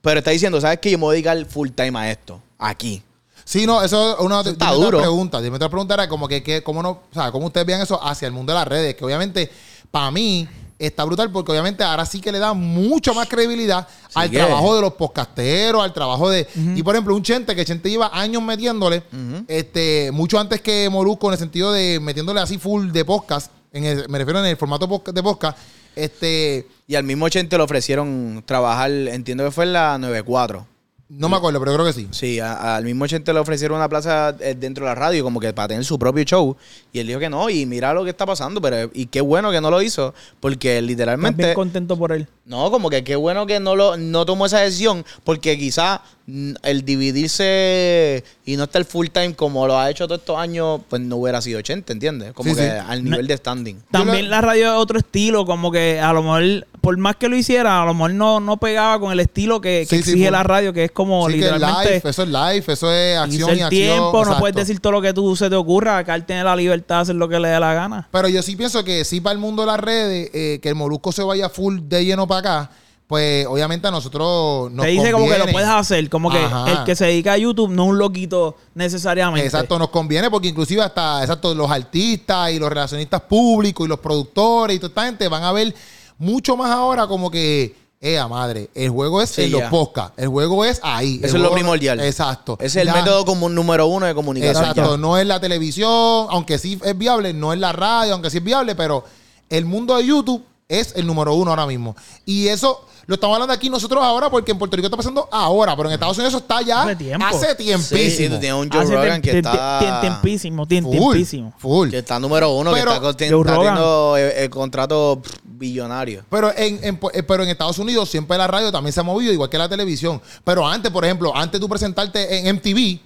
pero está diciendo, ¿sabes qué? Yo me voy a dedicar full time a esto, aquí. Sí, no, eso es una Eso está duro. preguntas. Dime otra pregunta era como que, que cómo no, o sea, cómo ustedes vean eso hacia el mundo de las redes, que obviamente para mí está brutal porque obviamente ahora sí que le da mucho más credibilidad al que- trabajo de los podcasteros, al trabajo de y por ejemplo un Chente que Chente lleva años metiéndole, este mucho antes que Molusco en el sentido de metiéndole así full de podcast, en el- me refiero en el formato de podcast, este Y al mismo 80 le ofrecieron trabajar, entiendo que fue en la 94. no me acuerdo, pero creo que sí. Sí, a- al mismo 80 le ofrecieron una plaza eh, dentro de la radio, como que para tener su propio show. Y él dijo que no, y mira lo que está pasando, pero y qué bueno que no lo hizo, porque Estás literalmente... bien contento por él. No, como que qué bueno que no lo no tomó esa decisión, porque quizá mm, el dividirse y no estar full time como lo ha hecho todos estos años, pues no hubiera sido 80, ¿entiendes? Como Sí, que sí. al nivel de standing. También la radio es otro estilo, como que a lo mejor, por más que lo hiciera, a lo mejor no, no pegaba con el estilo que, que Sí, sí, exige la radio, que es como Sí, que es literalmente live, eso es live, eso es acción y el acción. tiempo, no puedes decir todo lo que tú se te ocurra, acá él tiene la libertad de hacer lo que le dé la gana. Pero yo sí pienso que sí para el mundo de las redes, eh, que el Molusco se vaya full de lleno para acá, pues obviamente a nosotros nos Te dice como que lo puedes hacer, como que Ajá. el que se dedica a YouTube no es un loquito necesariamente. Exacto, nos conviene porque inclusive hasta exacto, los artistas y los relacionistas públicos y los productores y toda esta gente van a ver mucho más ahora como que, eh, madre, el juego es Sí, en los podcasts, el juego es ahí. Eso es lo primordial. Exacto. Ese es el Ya- método como número uno de comunicación. Exacto, no es la televisión, aunque sí es viable, no es la radio, aunque sí es viable, pero el mundo de YouTube es el número uno ahora mismo. Y eso lo estamos hablando aquí nosotros ahora porque en Puerto Rico está pasando ahora, pero en Estados Unidos eso está ya Hace tiempo. hace Sí, sí, tiempísimo. tú tienes un Joe Hace Rogan que está... tiempísimo, tiempísimo. full. Que está número uno, Pero- que está, teniendo el, el contrato pff, billonario. Pero en, en- eh, pero en Estados Unidos siempre la radio también se ha movido, igual que la televisión. Pero antes, por ejemplo, antes tú presentarte en MTV,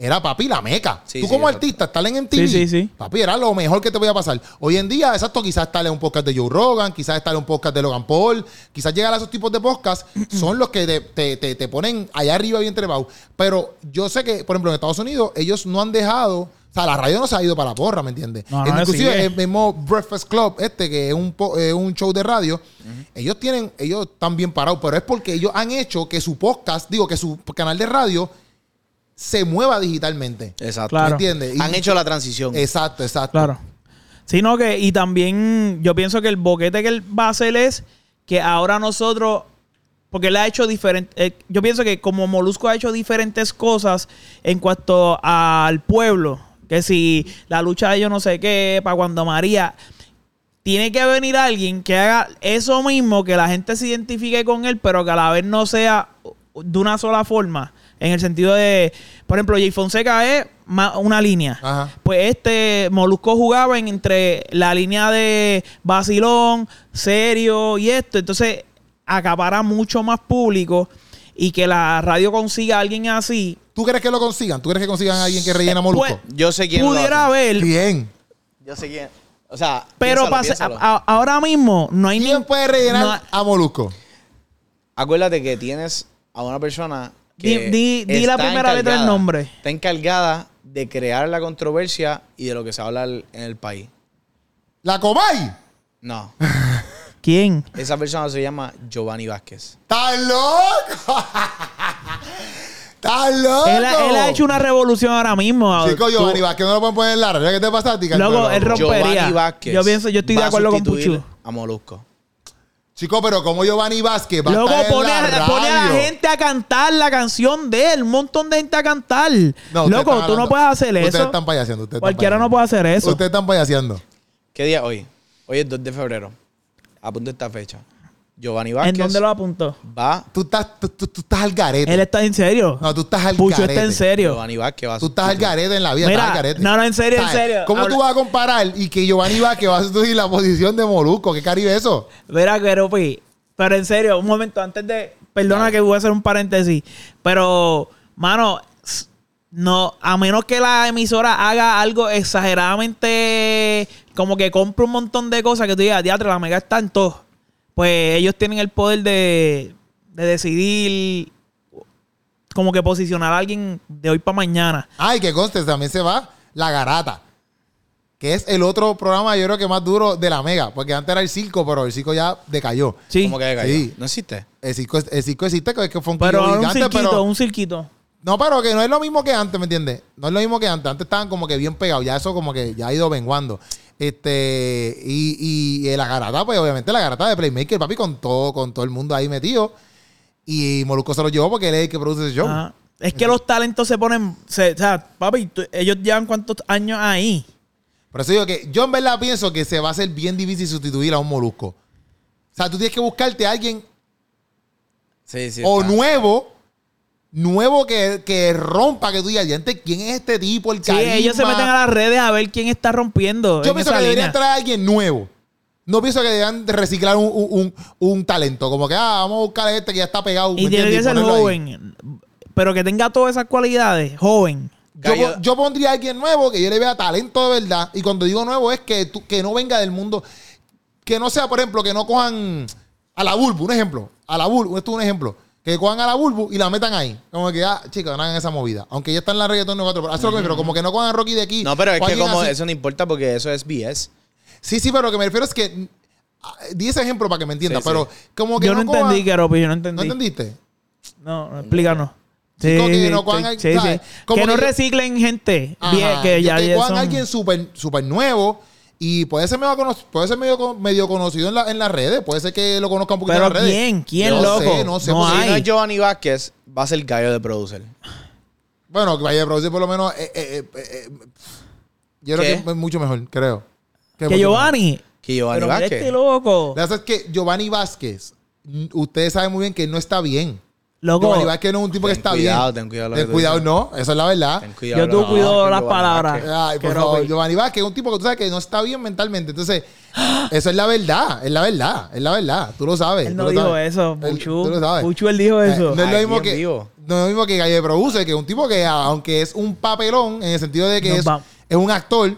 era papi la meca. Sí, Tú sí, como exacto. artista, estar en MTV, Sí, sí, sí. papi, era lo mejor que te podía pasar. Hoy en día, exacto, quizás estar en un podcast de Joe Rogan, quizás estar en un podcast de Logan Paul, quizás llegar a esos tipos de podcasts, son los que te, te- te- te ponen allá arriba bien trepado. Pero yo sé que, por ejemplo, en Estados Unidos, ellos no han dejado... O sea, la radio no se ha ido para la porra, ¿me entiendes? No, no, Inclusive sigue. el mismo Breakfast Club, este, que es un, po- eh, un show de radio, ellos tienen, ellos están bien parados, pero es porque ellos han hecho que su podcast, digo, que su canal de radio se mueva digitalmente. Exacto. Claro. ¿Me entiendes? Y- Han hecho la transición. Exacto, exacto. Claro. Sino que, y también yo pienso que el boquete que él va a hacer es que ahora nosotros, porque él ha hecho diferente, yo pienso que como Molusco ha hecho diferentes cosas en cuanto al pueblo, que si la lucha de yo no sé qué, para cuando María, tiene que venir alguien que haga eso mismo, que la gente se identifique con él, pero que a la vez no sea de una sola forma. En el sentido de, por ejemplo, Jay Fonseca es una línea. Ajá. Pues este Molusco jugaba en entre la línea de vacilón, serio y esto. Entonces acapara mucho más público y que la radio consiga a alguien así. ¿Tú crees que lo consigan? ¿Tú crees que consigan a alguien que rellena Molusco? Pues, Yo sé quién lo pudiera haber, Bien. Yo sé quién. O sea, pero piénsalo, pase- piénsalo. a- a- ahora mismo no hay ¿Quién ni- puede rellenar no- a Molusco? Acuérdate que tienes a una persona Di- di- di la primera letra del nombre. Está encargada de crear la controversia y de lo que se habla en el país. ¿La Comay? No. ¿Quién? Esa persona se llama Giovanni Vázquez. ¿Estás loco? ¿Estás loco? Él, ha- él ha hecho una revolución ahora mismo. Chico, Tú- Giovanni Vázquez no lo pueden poner en la radio. ¿Qué te pasa a ti, Carmelo? él rompería. Giovanni Vázquez. Yo pienso- yo estoy de va a acuerdo con sustituir Puchu. A Molusco. Chico, pero como Giovanni Vázquez va Luego a estar pone, en la a, pone a la gente a cantar la canción de él. Un montón de gente a cantar. No, ustedes Loco, tú no puedes hacer Ustedes eso. están payaseando. Ustedes están Cualquiera no puede hacer eso. Ustedes están payaseando. ¿Qué día hoy? Hoy es 2 de febrero. Apunta esta fecha. Giovanni ¿En Vázquez dónde lo apuntó? va. Tú estás, tú, tú- tú estás al garete. Él está en serio. No, tú estás al Pucho garete. está en serio. Giovanni Vázquez va a Tú estás al garete en la vida. Mira, estás al garete. no, no, en serio, en serio. ¿Cómo Habla- tú vas a comparar y que Giovanni Vázquez va a sustituir la posición de Molusco? ¿Qué caribe es eso? Mira, Keropi. Pero en serio, un momento antes de. Perdona que voy a hacer un paréntesis. Pero, mano, no, a menos que la emisora haga algo exageradamente. Como que compre un montón de cosas que tú digas, teatro, la mega está en todo. Pues ellos tienen el poder de, de decidir. Como que posicionar a alguien de hoy para mañana. Ay, que conste, también se va La Garata. Que es el otro programa, yo creo que más duro de la Mega. Porque antes era el circo, pero el circo ya decayó. Sí. ¿Cómo que de gallo? Sí. ¿No existe? El circo, el circo existe, que es que fue un Pero quillo un gigante, cirquito, pero... un cirquito. No, pero que no es lo mismo que antes, ¿me entiendes? No es lo mismo que antes. Antes estaban como que bien pegados. Ya eso como que ya ha ido menguando. Este, y, y, la garata, pues obviamente la garata de Playmaker, papi, con todo, con todo el mundo ahí metido. Y Molusco se lo llevó porque él es el que produce ese show. Ajá. Es que los talentos se ponen. se- o sea, papi, tú- ellos llevan cuántos años ahí. Por eso digo que yo en verdad pienso que se va a hacer bien difícil sustituir a un Molusco. O sea, tú tienes que buscarte a alguien Sí, sí. o está. nuevo, nuevo que, que rompa, que tú digas, "Diante, ¿quién es este tipo? El Sí, carisma?" ellos se meten a las redes a ver quién está rompiendo. Yo en pienso esa que deberían línea. traer a alguien nuevo. No pienso que deberían de reciclar un, un- un- un talento. Como que, ah, vamos a buscar a este que ya está pegado. ¿me Y que ser ahí. joven. Pero que tenga todas esas cualidades. Joven. Yo, yo pondría a alguien nuevo que yo le vea talento de verdad. Y cuando digo nuevo es que, tú- que no venga del mundo. Que no sea, por ejemplo, que no cojan a la Bulbu, un ejemplo. A la Bulbu, esto es un ejemplo. Que cojan a la Bulbu y la metan ahí. Como que, ah, chicos, no hagan esa movida. Aunque ya está en la reggaetón 4. Pero, eso es lo que me refiero, como que no cojan a Rocky de aquí. No, pero es que como así. eso no importa porque eso es BS. Sí, sí, pero lo que me refiero es que. ah, Di ese ejemplo para que me entiendas. Sí, pero como que Yo no, cojan- entendí, Keropi, yo no entendí. ¿No entendiste? No, no, explícanos. Sí, que no cojan sí, al- sí, ¿sabes? sí. Como Que no reciclen gente. Ajá, Bien, que ya, que ya cojan son- a alguien súper super nuevo y puede ser, medio, cono- puede ser medio, medio conocido en, la- en las redes. Puede ser que lo conozcan un poquito Pero en las redes. ¿quién? ¿Quién, no loco? Sé, no sé, No Si no es Giovanni Vázquez, va a ser gallo de producer. Bueno, que vaya a producir por lo menos. eh, eh, eh, eh, yo creo que es mucho mejor, creo. Que Giovanni. mejor. Que Giovanni Pero mira Vázquez. este loco. Lo que pasa es que Giovanni Vázquez, ustedes saben muy bien que no está bien. Loco. Giovanni Vázquez no es un tipo que está cuidado, bien. ten cuidado que Ten cuidado, no. Eso es la verdad. Ten cuidado. Yo tú no, cuido que las palabras. Ay, por Pero, favor, Giovanni Vázquez es un tipo que tú sabes que no está bien mentalmente. Entonces, eso es la verdad, es la verdad, es la verdad. Tú lo sabes. Él tú no lo dijo sabes. eso, Él- Puchu. Tú lo sabes. Puchu, él dijo Eh, eso. no es lo mismo que. vivo. no es lo mismo que Gallo de Produce, que es un tipo que, aunque es un papelón, en el sentido de que es, es un actor,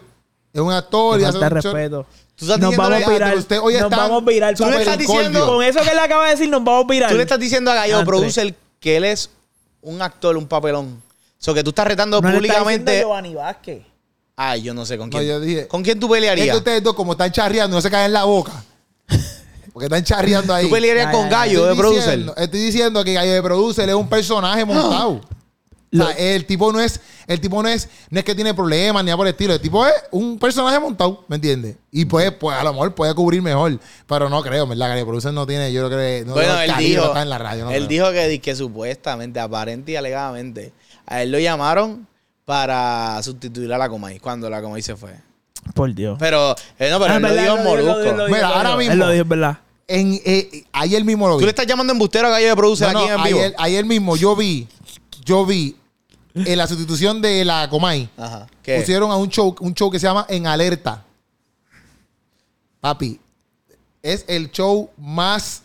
es un actor y hace show- respeto. Tú estás Nos vamos a- virar. usted hoy nos está vamos a virar. Tú le estás diciendo- Con eso que le acaba de decir, nos vamos a virar. Tú le estás diciendo a Gallo. Producer que él es un actor, un papelón. O sea, que tú estás retando No le está públicamente. Giovanni Vázquez. Ay, yo no sé con No, quién. yo dije- ¿Con quién tú Es pelearías? que ustedes dos, como están charreando, no se caen en la boca. Porque están charreando ahí. Tú pelearías con. Gallo de Producer. Estoy diciendo que Gallo de Producer es un personaje montado. O sea, el tipo no es, el tipo no es, no es que tiene problemas ni nada por el estilo. El tipo es un personaje montado, ¿me entiendes? Y pues, pues a lo mejor puede cubrir mejor. Pero no creo, ¿verdad? De Producer no tiene, yo creo que no bueno, no, él dijo, está en la radio. no él creo. dijo que, que supuestamente, aparente y alegadamente, a él lo llamaron para sustituir a la Comay cuando la Comay se fue. Por Dios. Pero, eh, no, pero Ah, él lo verdad, dijo en él lo dijo, Molusco. Mira, ahora mismo- Él lo dijo, verdad. En, eh, ayer mismo lo vi. Tú le estás llamando embustero a Gallo de Producer No, aquí no, en vivo. ayer, ayer mismo yo vi, yo vi en la sustitución de la Comay. Ajá. ¿Qué? Pusieron a un show, un show que se llama En Alerta. Papi, es el show más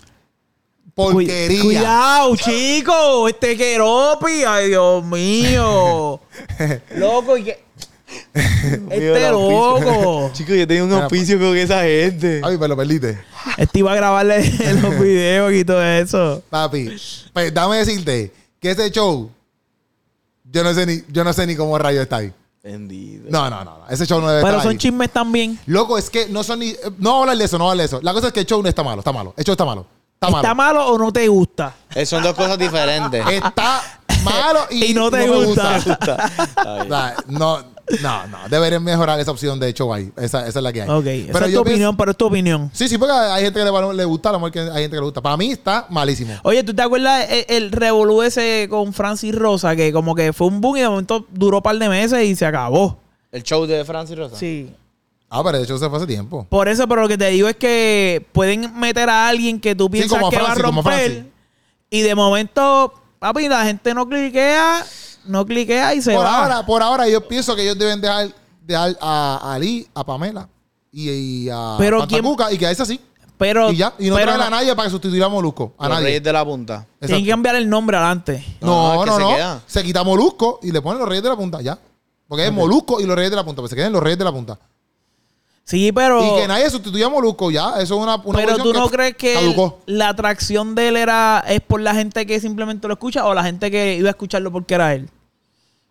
porquería. Cuid- Cuidado, chico. Este queropi. Ay, Dios mío. Loco, y que. Este loco. Chicos, yo tenía un auspicio con esa gente. Papi, pero lo perdiste. Este iba a grabarle los videos y todo eso. Papi, pues dame decirte que ese show, yo no sé ni, yo no sé ni cómo rayo está ahí. Bendito. No, no, no, no. Ese show no debe Pero estar son ahí. chismes también. Loco, es que no son ni. No vamos a hablar de eso, no vamos a hablar de eso. La cosa es que el show no está malo, está malo. El show está malo. Está malo. ¿Está malo o no te gusta? Eh, son dos cosas diferentes. Está malo y, Y no te me gusta. O sea, no, no, no. Deberían mejorar esa opción de show ahí. Esa, esa es la que hay. Ok, esa Pero es tu pienso- opinión, pero es tu opinión. Sí, sí, porque hay gente que le, le gusta, a lo mejor que hay gente que le gusta. Para mí está malísimo. Oye, ¿tú te acuerdas el, el revolú ese con Francis Rosa? Que como que fue un boom y de momento duró un par de meses y se acabó. El show de Francis Rosa. Sí. Ah, pero de hecho se fue hace tiempo. Por eso, pero lo que te digo es que pueden meter a alguien que tú piensas como que Francis, va a romper. Y de momento, papi, la gente no cliquea, no cliquea y se Por va. ahora, por ahora, yo pienso que ellos deben dejar, dejar a, a Ali, a Pamela y, y a Pero y quedarse así. pero, y ya. Y no pero traer a nadie para que sustituya a Molusco. A Los nadie. Reyes de la Punta. Tienen que cambiar el nombre adelante. No, No, no, es que no. se queda. Se quita Molusco y le ponen los Reyes de la Punta, ya. Porque es Molusco y los Reyes de la Punta. Pues se queden los Reyes de la Punta. Sí, pero. Y que nadie sustituya a Molusco, ya. Eso es una, una pero tú no crees que caducó. la atracción de él era es por la gente que simplemente lo escucha o la gente que iba a escucharlo porque era él.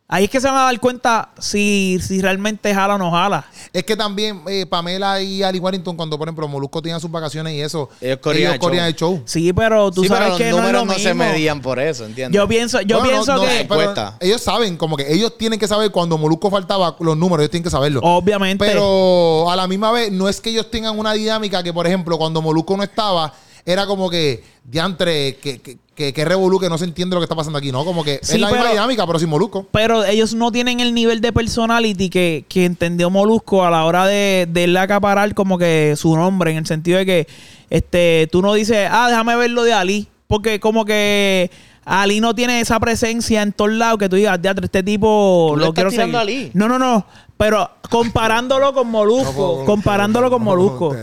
Ahí es que se van a dar cuenta si, si realmente jala o no jala. Es que también eh, Pamela y Ali Warrington, cuando por ejemplo Molusco tenían sus vacaciones y eso, Ellos corrían el show. el show. Sí, pero tú sí, sabes pero que los no es números lo no, se medían por eso, ¿entiendes? Yo pienso, yo Bueno, pienso no, no, que pero Cuesta. ellos saben, como que ellos tienen que saber cuando Molusco faltaba los números, ellos tienen que saberlo. obviamente Pero a la misma vez, no es que ellos tengan una dinámica que, por ejemplo, cuando Molusco no estaba, era como que, diantre, que, que, que, que revolú, que no se entiende lo que está pasando aquí, ¿no? Como que Sí, es la misma dinámica, pero sin Molusco. pero ellos no tienen el nivel de personality que, que entendió Molusco a la hora de, de él acaparar como que su nombre, en el sentido de que este tú no dices, ah, déjame ver lo de Ali, porque como que Ali no tiene esa presencia en todos lados que tú digas, "Diatre, este tipo Tú le lo estás quiero tirando seguir". a Ali. No, no, no. Pero comparándolo con Molusco, No puedo con comparándolo usted, con Molusco.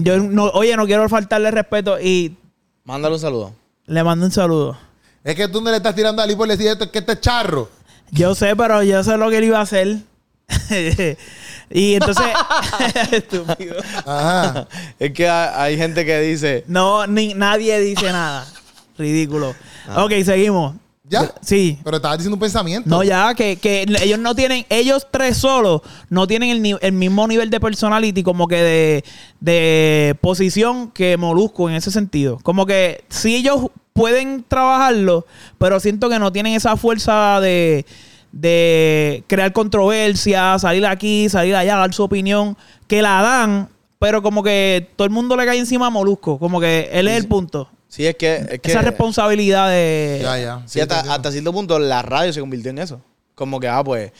yo no- oye, no quiero faltarle respeto y Mándale un saludo. le mando un saludo. Es que tú no le estás tirando a Ali por decir esto, que este es charro. Yo sé, pero yo sé lo que él iba a hacer. y entonces. Estúpido. Ajá. es que hay, hay gente que dice, No, ni, nadie dice nada. Ridículo. Ok, seguimos. ¿Ya? Sí. Pero estabas diciendo un pensamiento. No, ya, que, que ellos no tienen, ellos tres solos no tienen el, el mismo nivel de personality como que de, de posición que Molusco en ese sentido. Como que sí ellos pueden trabajarlo, pero siento que no tienen esa fuerza de, de crear controversia, salir aquí, salir allá, dar su opinión, que la dan, pero como que todo el mundo le cae encima a Molusco, como que él es el punto. Sí, es que... Es que Esa responsabilidad de... Ya, ya. Sí, hasta, hasta cierto punto la radio se convirtió en eso. Como que, ah, pues,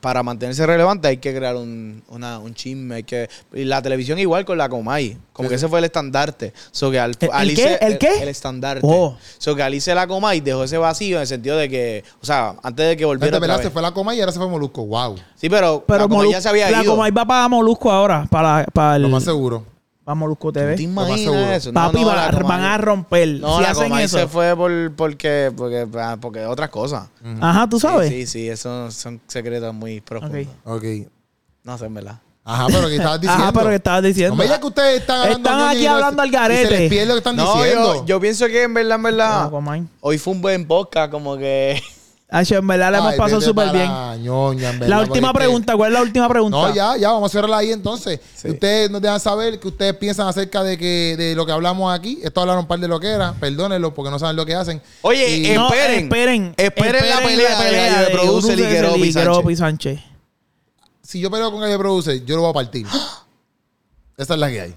para mantenerse relevante hay que crear un, una- un chisme. Hay que, y la televisión igual con la Comay. Como que ese fue el estandarte. So que al, ¿El- al el qué? ¿El qué? El estandarte. Oh. So que al irse la Comay dejó ese vacío en el sentido de que, o sea, antes de que volviera otra. Se fue la coma y ahora se fue Molusco. Wow. Sí, pero, Pero la Comay ya se había la ido. Comay va para Molusco ahora, para, para el... Lo más seguro. Para Molusco ¿Tú te TV. seguro. imaginas eso? Papi, No, no, va- van a romper. No, si la hacen eso. se fue por, porque, porque, ah, porque otras cosas. Ajá, tú sabes. Sí, sí, sí, esos son secretos muy profundos. Ok. No sé, en verdad. Ajá, pero que estabas diciendo. Ajá, pero que estabas diciendo. No me digas que ustedes están hablando Están aquí hablando al y Se garete. les pierde lo que están No, diciendo. yo, yo pienso que en verdad, en verdad, No, hoy fue un buen podcast, como que... Hacho, en verdad le hemos pasado súper bien. la ñoña, en verdad, La porque última pregunta, ¿cuál es la última pregunta? No, ya, ya, vamos a cerrarla ahí entonces. Sí. Ustedes nos dejan saber que ustedes piensan acerca de que de lo que hablamos aquí. Esto hablaron un par de lo que era. Perdónenlo porque no saben lo que hacen. Oye, Y- eh, No, esperen. esperen. Esperen la pelea de Gallo de Producer y Keropi Keropi Sánchez. si yo peleo con Gallo Producer, yo lo voy a partir. Esa es la que hay.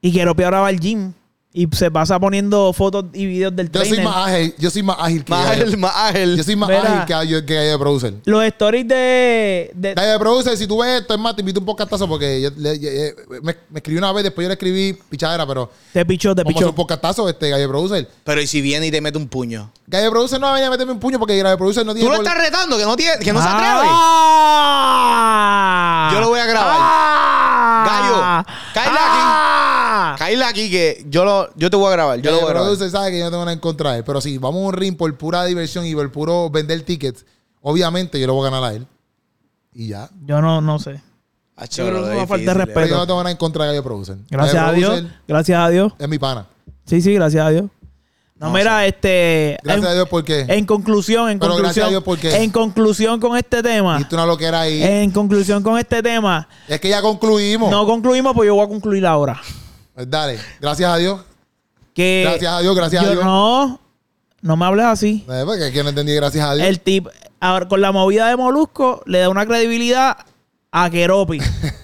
Y Keropi ahora va al gym. Y se pasa poniendo fotos y videos del Yo soy más ágil, yo soy más ágil que Más Gallo. ágil, más ágil. Yo soy más Mira. ágil que Gallo, que Gallo Producer. Los stories de... de Gallo Producer, si tú ves esto, es más, te invito un podcastazo porque yo- le- yo- me, me escribí una vez, después yo le escribí pichadera, pero te pichó, te pichó. un podcastazo este Gallo Producer. Pero ¿y si viene y te mete un puño? Gallo Producer no va a venir a meterme un puño porque Gallo Producer no tiene Tú lo por- estás retando, que no, tiene, que no se atreve. Ah. Yo lo voy a grabar. Ah. Gallo, cállate Ah. Caíla aquí que yo, lo, yo te voy a grabar. Yo lo voy a grabar. producer sabe que yo no tengo nada en contra de él. Pero si vamos a un ring por pura diversión y por puro vender tickets, obviamente yo lo voy a ganar a él. Y ya. Yo no, no sé. Yo creo que es una falta de eh. Pero respeto. yo no tengo nada en contra de Gallo Producer. Gracias Gallo a Dios. Producer Gracias a Dios. Es mi pana. Sí, sí, gracias a Dios. No, No, mira, este... Gracias en, a Dios porque en conclusión, en Pero conclusión... gracias a Dios, ¿por qué? En conclusión con este tema... hiciste una loquera ahí. En conclusión con este tema... es que ya concluimos. No concluimos, pues yo voy a concluir ahora. Pues dale. Gracias a Dios. Que Gracias a Dios, gracias a yo Dios. No, no me hables así. Eh, porque es que no entendí gracias a Dios. El tip, ahora con la movida de Molusco, le da una credibilidad a Keropi.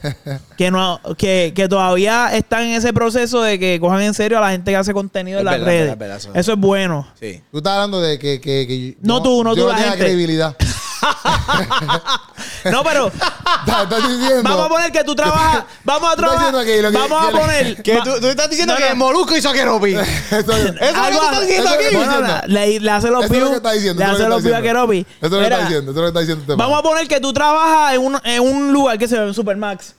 que, no, que, que todavía están en ese proceso de que cojan en serio a la gente que hace contenido en Es las verdad, redes. verdad, eso es bueno. Sí. Tú estás hablando de que, que, que No yo- tú, no yo tú, la gente. credibilidad. No, pero estás, estás diciendo. vamos a poner que tú trabajas. Vamos a Tú estás trabajar. diciendo que lo que- vamos a que- poner. Que va- tú, tú estás diciendo No, que no. Molusco hizo a Keropi. Eso- Eso es lo que tú estás diciendo eso es lo que aquí. Bueno, le, le hace los Eso es lo views. que está diciendo. Le eso es hace lo los views a Keropi. Eso es lo que Mira, está diciendo. Eso es lo que está diciendo. este Vamos a poner que tú trabajas en un, en un lugar que se ve en Supermax.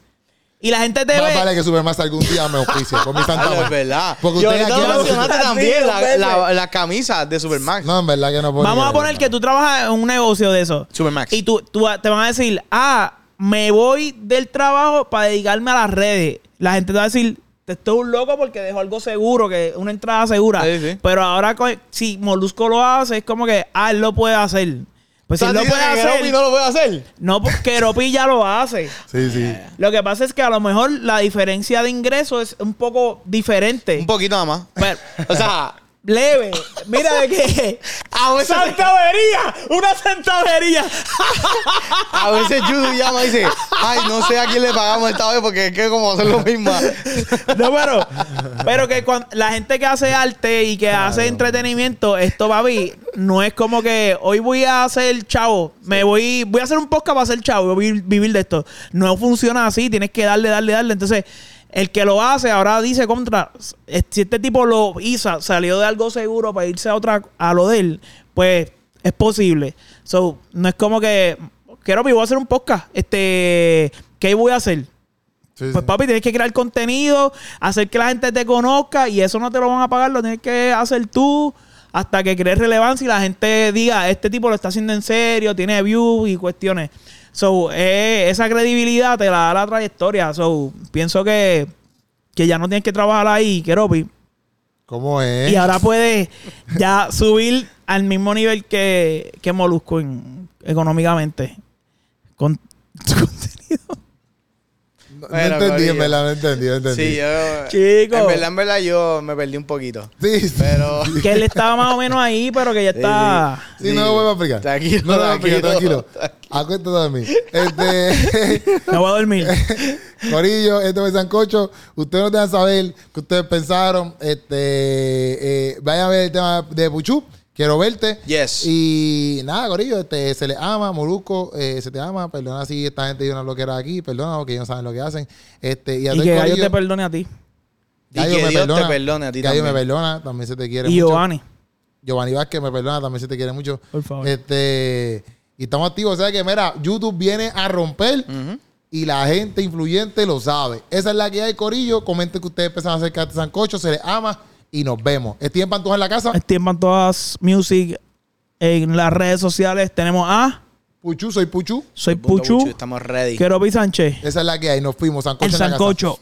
Y la gente te Más ve. vale que Supermax algún día me auspicie. Por mi santa no, es madre. verdad. Porque Yo ustedes ahorita aquí no mencionaste también la, Pepe. la, la camisa de Supermax. No, en verdad que no puedo. Vamos a poner que tú trabajas en un negocio de eso. Supermax. Y tú, tú te van a decir, ah, me voy del trabajo para dedicarme a las redes. La gente te va a decir, te estoy un loco porque dejó algo seguro, que una entrada segura. Sí, sí. Pero ahora, co- si Molusco lo hace, es como que, ah, él lo puede hacer. Pues si él lo ¿Estás puede hacer, no lo puede hacer? no, porque Keropi ya lo hace. Sí, sí. Lo que pasa es que a lo mejor la diferencia de ingreso es un poco diferente. Un poquito nada más. Pero- O sea, leve. Mira de qué. a veces, ¡Santavería! ¡Una santavería! a veces Judy llama y dice, ay, no sé a quién le pagamos esta vez porque es que como hacer lo mismo. No, pero, pero que cuando, la gente que hace arte y que hace entretenimiento, esto, papi, no es como que hoy voy a hacer chavo, me voy, voy a hacer un podcast para hacer chavo, voy a vivir de esto. No funciona así, tienes que darle, darle, darle. Entonces, el que lo hace ahora dice contra, si este tipo lo hizo, salió de algo seguro para irse a otra, a lo de él, pues es posible. So, no es como que, quiero, voy a hacer un podcast, este, ¿qué voy a hacer? Sí, Pues sí. papi, tienes que crear contenido, hacer que la gente te conozca y eso no te lo van a pagar, lo tienes que hacer tú hasta que crees relevancia y la gente diga, este tipo lo está haciendo en serio, tiene views y cuestiones. So, eh, esa credibilidad te la da la trayectoria. So, pienso que, que ya no tienes que trabajar ahí, Keropi. ¿Cómo es? Y ahora puedes ya subir al mismo nivel que, que Molusco en- económicamente. Con su contenido. No, no Bueno, entendí, en verdad, no entendí, no entendí. Sí, yo. Chico. En verdad, en verdad, yo me perdí un poquito. Sí, sí. Pero. que él estaba más o menos ahí, pero que ya está. Sí, no lo voy a explicar. Tranquilo, No lo voy a explicar, tranquilo, tranquilo. Acuérdate de mí. Este. Me voy a dormir. Corillo, este fue Sancocho. Ustedes nos dejan saber qué ustedes pensaron. Este, eh, vayan a ver el tema de Puchu. Quiero verte. Yes. Y nada, Corillo, este, se les ama, Molusco, eh, se te ama. Perdona si esta gente dio una bloquera aquí. Perdona porque ellos no saben lo que hacen. Este, y a Y que Gallo te perdone a ti. Y que Dios te perdone a ti Gallo también. me perdona, también se te quiere Y mucho. Giovanni, Giovanni Vázquez me perdona, también se te quiere mucho. por favor. Este, y estamos activos, o sea que, mira, YouTube viene a romper. Y la gente influyente lo sabe. Esa es la que hay, Corillo. Comenten que ustedes empiezan a hacer de Sancocho, se les ama y nos vemos. ¿Es tiempo en la casa? En todas music en las redes sociales. Tenemos a Puchu, soy Puchu. Soy Puchu. Estamos ready. Quiero Sánchez. Esa es la que hay. Nos fuimos. Sancocho El en la casa. Sancocho.